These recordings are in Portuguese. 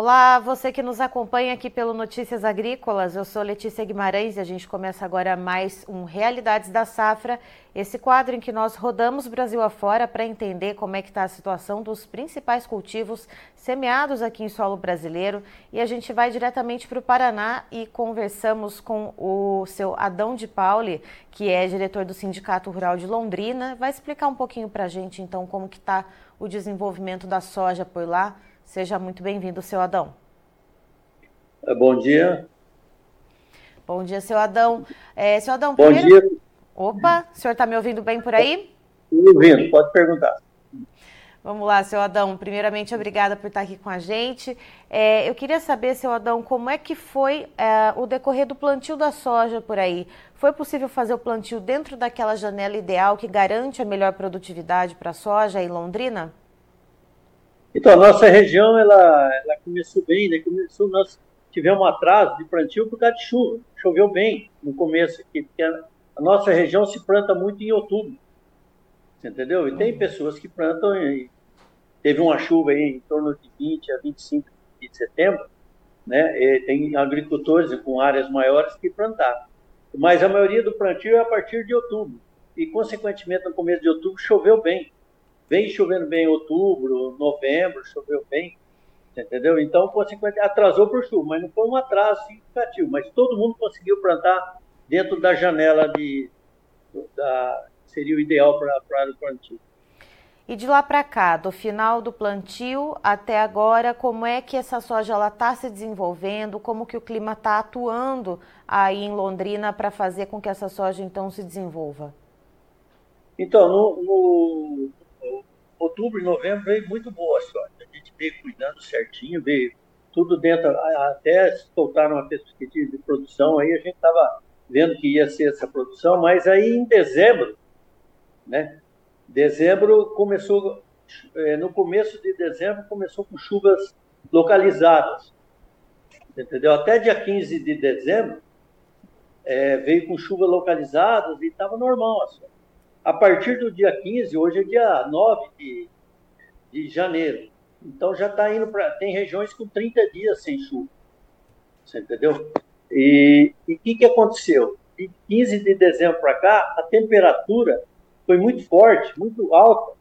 Olá, você que nos acompanha aqui pelo Notícias Agrícolas. Eu sou Letícia Guimarães e a gente começa agora mais um Realidades da Safra, esse quadro em que nós rodamos Brasil afora para entender como é que está a situação dos principais cultivos semeados aqui em solo brasileiro. E a gente vai diretamente para o Paraná e conversamos com o seu Adão de Pauli, que é diretor do Sindicato Rural de Londrina. Vai explicar um pouquinho para a gente, então, como que está o desenvolvimento da soja por lá Seja muito bem-vindo, seu Adão. É, bom dia. Bom dia, seu Adão. É, seu Adão, Bom primeiro... dia. Opa, o senhor está me ouvindo bem por aí? Estou ouvindo, pode perguntar. Vamos lá, seu Adão. Primeiramente, obrigada por estar aqui com a gente. É, eu queria saber, seu Adão, como é que foi é, o decorrer do plantio da soja por aí? Foi possível fazer o plantio dentro daquela janela ideal que garante a melhor produtividade para a soja em Londrina? Então, a nossa região, ela, ela começou bem, né? Começou, nós tivemos um atraso de plantio por causa de chuva. Choveu bem no começo aqui, porque a, a nossa região se planta muito em outubro. Entendeu? E tem pessoas que plantam, e teve uma chuva aí em torno de 20 a 25 de setembro, né? E tem agricultores com áreas maiores que plantaram. Mas a maioria do plantio é a partir de outubro. E, consequentemente, no começo de outubro choveu bem vem chovendo bem em outubro, novembro, choveu bem, entendeu? Então, consequentemente, atrasou por chuva, mas não foi um atraso significativo, mas todo mundo conseguiu plantar dentro da janela de da, seria o ideal para o plantio. E de lá para cá, do final do plantio até agora, como é que essa soja está se desenvolvendo? Como que o clima está atuando aí em Londrina para fazer com que essa soja então se desenvolva? Então, no, no, outubro e novembro veio muito boa a soja. A gente veio cuidando certinho, veio tudo dentro, até soltaram uma perspectiva de produção, aí a gente estava vendo que ia ser essa produção, mas aí em dezembro, né? Dezembro começou, é, no começo de dezembro começou com chuvas localizadas, entendeu? Até dia 15 de dezembro é, veio com chuvas localizadas e estava normal a soja a partir do dia 15, hoje é dia 9 de, de janeiro. Então já está indo para. Tem regiões com 30 dias sem chuva. Você entendeu? E o que, que aconteceu? De 15 de dezembro para cá, a temperatura foi muito forte, muito alta.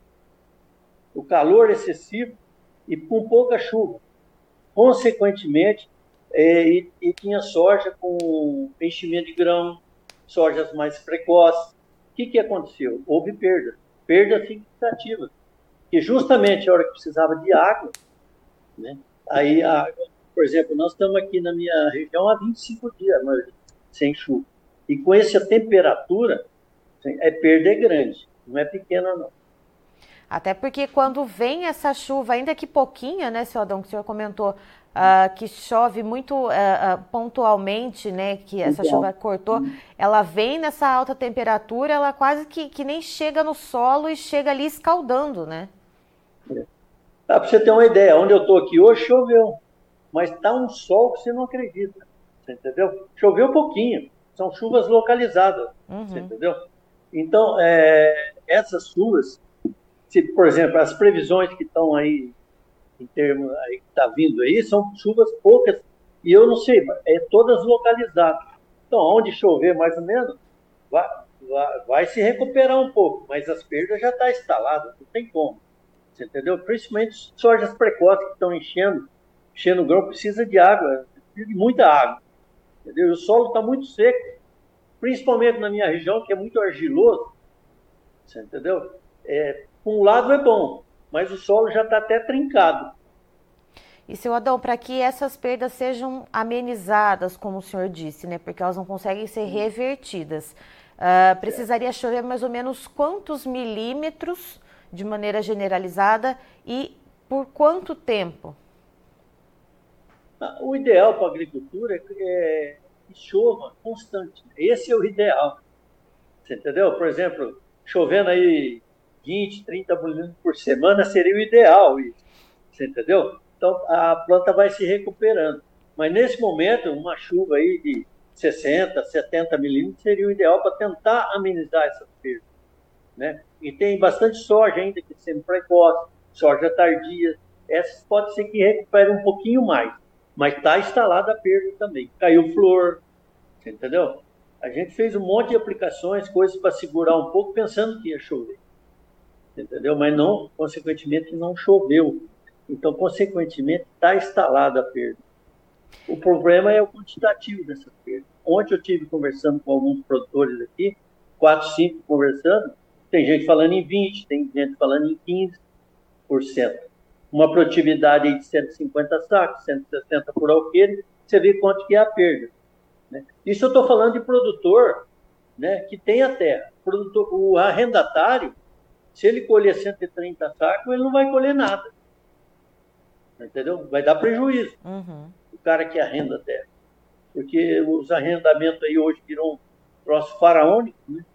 O calor excessivo e com pouca chuva. Consequentemente, é, e, e tinha soja com enchimento de grão, sojas mais precoces que, que aconteceu? Houve perda, perda significativa. Que justamente a hora que precisava de água, né? aí, a, por exemplo, nós estamos aqui na minha região há 25 dias mas, sem chuva. E com essa temperatura, é perda é grande, não é pequena não. Até porque quando vem essa chuva, ainda que pouquinha, né, seu Adão, que o senhor comentou, uh, que chove muito uh, uh, pontualmente, né, que essa então, chuva cortou, ela vem nessa alta temperatura, ela quase que, que nem chega no solo e chega ali escaldando, né? É. Dá para você ter uma ideia, onde eu estou aqui hoje choveu, mas está um sol que você não acredita, você entendeu? Choveu um pouquinho, são chuvas localizadas, uhum. você entendeu? Então, é, essas chuvas, se, por exemplo, as previsões que estão aí em termos aí que está vindo aí, são chuvas poucas, e eu não sei, é todas localizadas. Então, onde chover mais ou menos, vai, vai, vai se recuperar um pouco, mas as perdas já estão tá instaladas, não tem como. Você entendeu? Principalmente sojas precoces que estão enchendo, enchendo o grão, precisa de água, precisa de muita água. Entendeu? o solo está muito seco, principalmente na minha região, que é muito argiloso. Você entendeu? É, um lado é bom, mas o solo já está até trincado. E, seu Adão, para que essas perdas sejam amenizadas, como o senhor disse, né, porque elas não conseguem ser revertidas, uh, precisaria chover mais ou menos quantos milímetros de maneira generalizada e por quanto tempo? Ah, o ideal para a agricultura é, é que chova constante. Esse é o ideal. Você entendeu? Por exemplo, chovendo aí 20, 30 milímetros por semana seria o ideal, isso. Você entendeu? Então a planta vai se recuperando. Mas nesse momento, uma chuva aí de 60, 70 milímetros seria o ideal para tentar amenizar essa perda. Né? E tem bastante soja ainda que é sendo precoce, soja tardia. essas pode ser que recupere um pouquinho mais, mas está instalada a perda também. Caiu flor, entendeu? A gente fez um monte de aplicações, coisas para segurar um pouco, pensando que ia chover, entendeu? Mas não, consequentemente, não choveu. Então, consequentemente, está instalada a perda. O problema é o quantitativo dessa perda. Ontem eu tive conversando com alguns produtores aqui, quatro, cinco conversando, tem gente falando em 20, tem gente falando em 15%. Uma produtividade de 150 sacos, 160 por alqueire, você vê quanto que é a perda. Né? Isso eu estou falando de produtor né, que tem a terra. Produtor, o arrendatário, se ele colher 130 sacos, ele não vai colher nada. Entendeu? Vai dar prejuízo. Uhum. O cara que arrenda a terra. Porque os arrendamentos aí hoje viram um troço faraônico, né?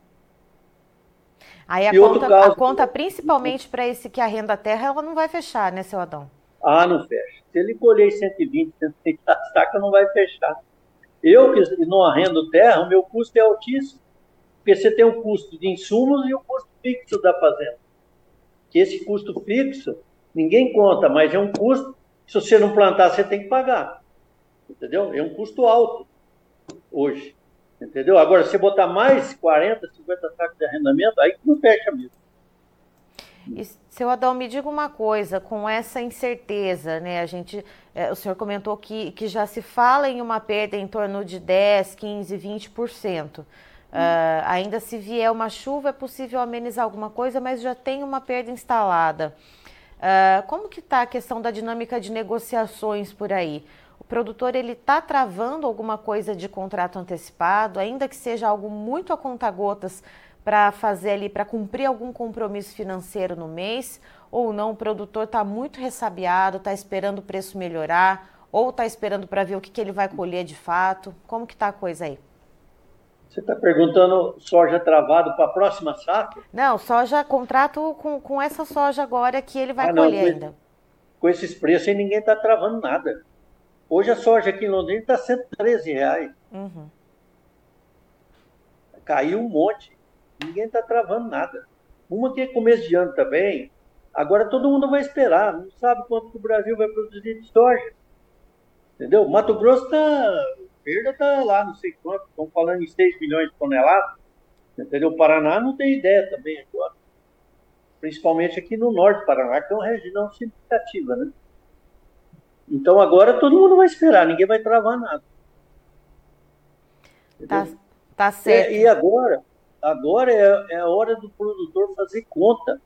Aí a, conta, caso, a conta, principalmente para esse que arrenda a terra, ela não vai fechar, né, seu Adão? Ah, não fecha. Se ele colher 120, 130 sacas, não vai fechar. Eu que não arrendo terra, o meu custo é altíssimo. Porque você tem o custo de insumos e o custo fixo da fazenda. Que esse custo fixo, ninguém conta, mas é um custo que se você não plantar, você tem que pagar. Entendeu? É um custo alto hoje. Entendeu? Agora, se botar mais 40, 50 sacos de arrendamento, aí não fecha mesmo. Seu Adão, me diga uma coisa, com essa incerteza, né? A gente, é, o senhor comentou que, que já se fala em uma perda em torno de 10, 15, 20%. Uh, ainda se vier uma chuva é possível amenizar alguma coisa, mas já tem uma perda instalada. Uh, como que está a questão da dinâmica de negociações por aí? O produtor ele está travando alguma coisa de contrato antecipado, ainda que seja algo muito a conta-gotas para fazer ali, para cumprir algum compromisso financeiro no mês, ou não, o produtor está muito ressabiado, está esperando o preço melhorar, ou está esperando para ver o que, que ele vai colher de fato. Como que está a coisa aí? Você está perguntando soja travado para a próxima safra? Não, soja, contrato com, com essa soja agora que ele vai ah, não, colher com ainda. com esses preços aí ninguém está travando nada. Hoje a soja aqui em Londrina está 113 reais. Uhum. Caiu um monte. Ninguém está travando nada. Uma que é começo de ano também. Agora todo mundo vai esperar. Não sabe quanto que o Brasil vai produzir de soja. Entendeu? Mato Grosso está. Perda está lá, não sei quanto. Estão falando em 6 milhões de toneladas. Entendeu? O Paraná não tem ideia também agora. Principalmente aqui no norte do Paraná, que é uma região significativa, né? Então agora todo mundo vai esperar, ninguém vai travar nada. Tá, tá certo. É, e agora, agora é, é a hora do produtor fazer conta.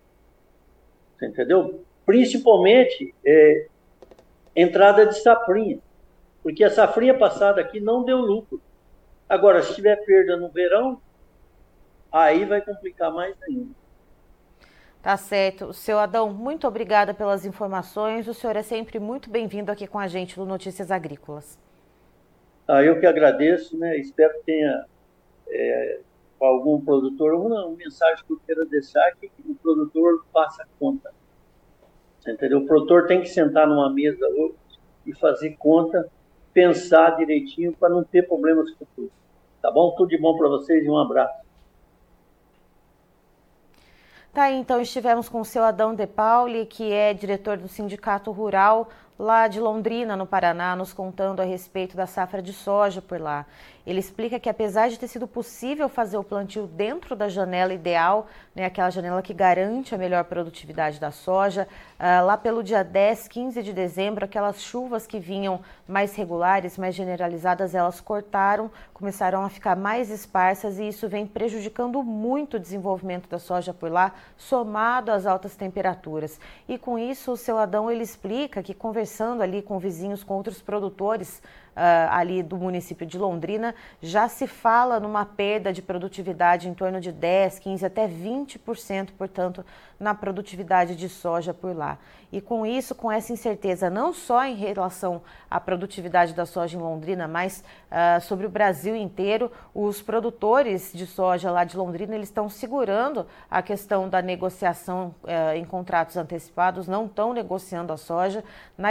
Você entendeu? Principalmente é, entrada de safrinha. Porque a safrinha passada aqui não deu lucro. Agora, se tiver perda no verão, aí vai complicar mais ainda. Tá certo. Seu Adão, muito obrigada pelas informações. O senhor é sempre muito bem-vindo aqui com a gente no Notícias Agrícolas. Ah, eu que agradeço, né? Espero que tenha é, algum produtor uma, mensagem que eu queira deixar que o produtor faça conta. Entendeu? O produtor tem que sentar numa mesa e fazer conta, pensar direitinho para não ter problemas futuros. Tá bom? Tudo de bom para vocês e um abraço. Tá, então estivemos com o seu Adão De Pauli, que é diretor do Sindicato Rural lá de Londrina, no Paraná, nos contando a respeito da safra de soja por lá. Ele explica que apesar de ter sido possível fazer o plantio dentro da janela ideal, né, aquela janela que garante a melhor produtividade da soja, uh, lá pelo dia 10, 15 de dezembro, aquelas chuvas que vinham mais regulares, mais generalizadas, elas cortaram, começaram a ficar mais esparsas e isso vem prejudicando muito o desenvolvimento da soja por lá, somado às altas temperaturas. E com isso, o seu Adão ele explica que conversando ali com vizinhos, com outros produtores, uh, ali do município de Londrina, já se fala numa perda de produtividade em torno de 10, 15 até 20%, portanto, na produtividade de soja por lá. E com isso, com essa incerteza, não só em relação à produtividade da soja em Londrina, mas uh, sobre o Brasil inteiro, os produtores de soja lá de Londrina eles estão segurando a questão da negociação uh, em contratos antecipados, não estão negociando a soja,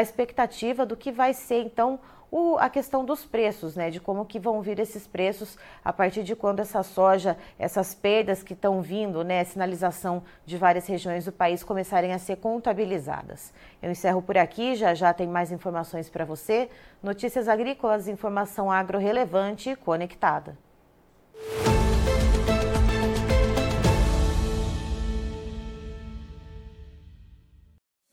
expectativa do que vai ser então o, a questão dos preços, né? De como que vão vir esses preços a partir de quando essa soja, essas perdas que estão vindo, né? Sinalização de várias regiões do país começarem a ser contabilizadas. Eu encerro por aqui, já já tem mais informações para você. Notícias agrícolas, informação agro relevante e conectada.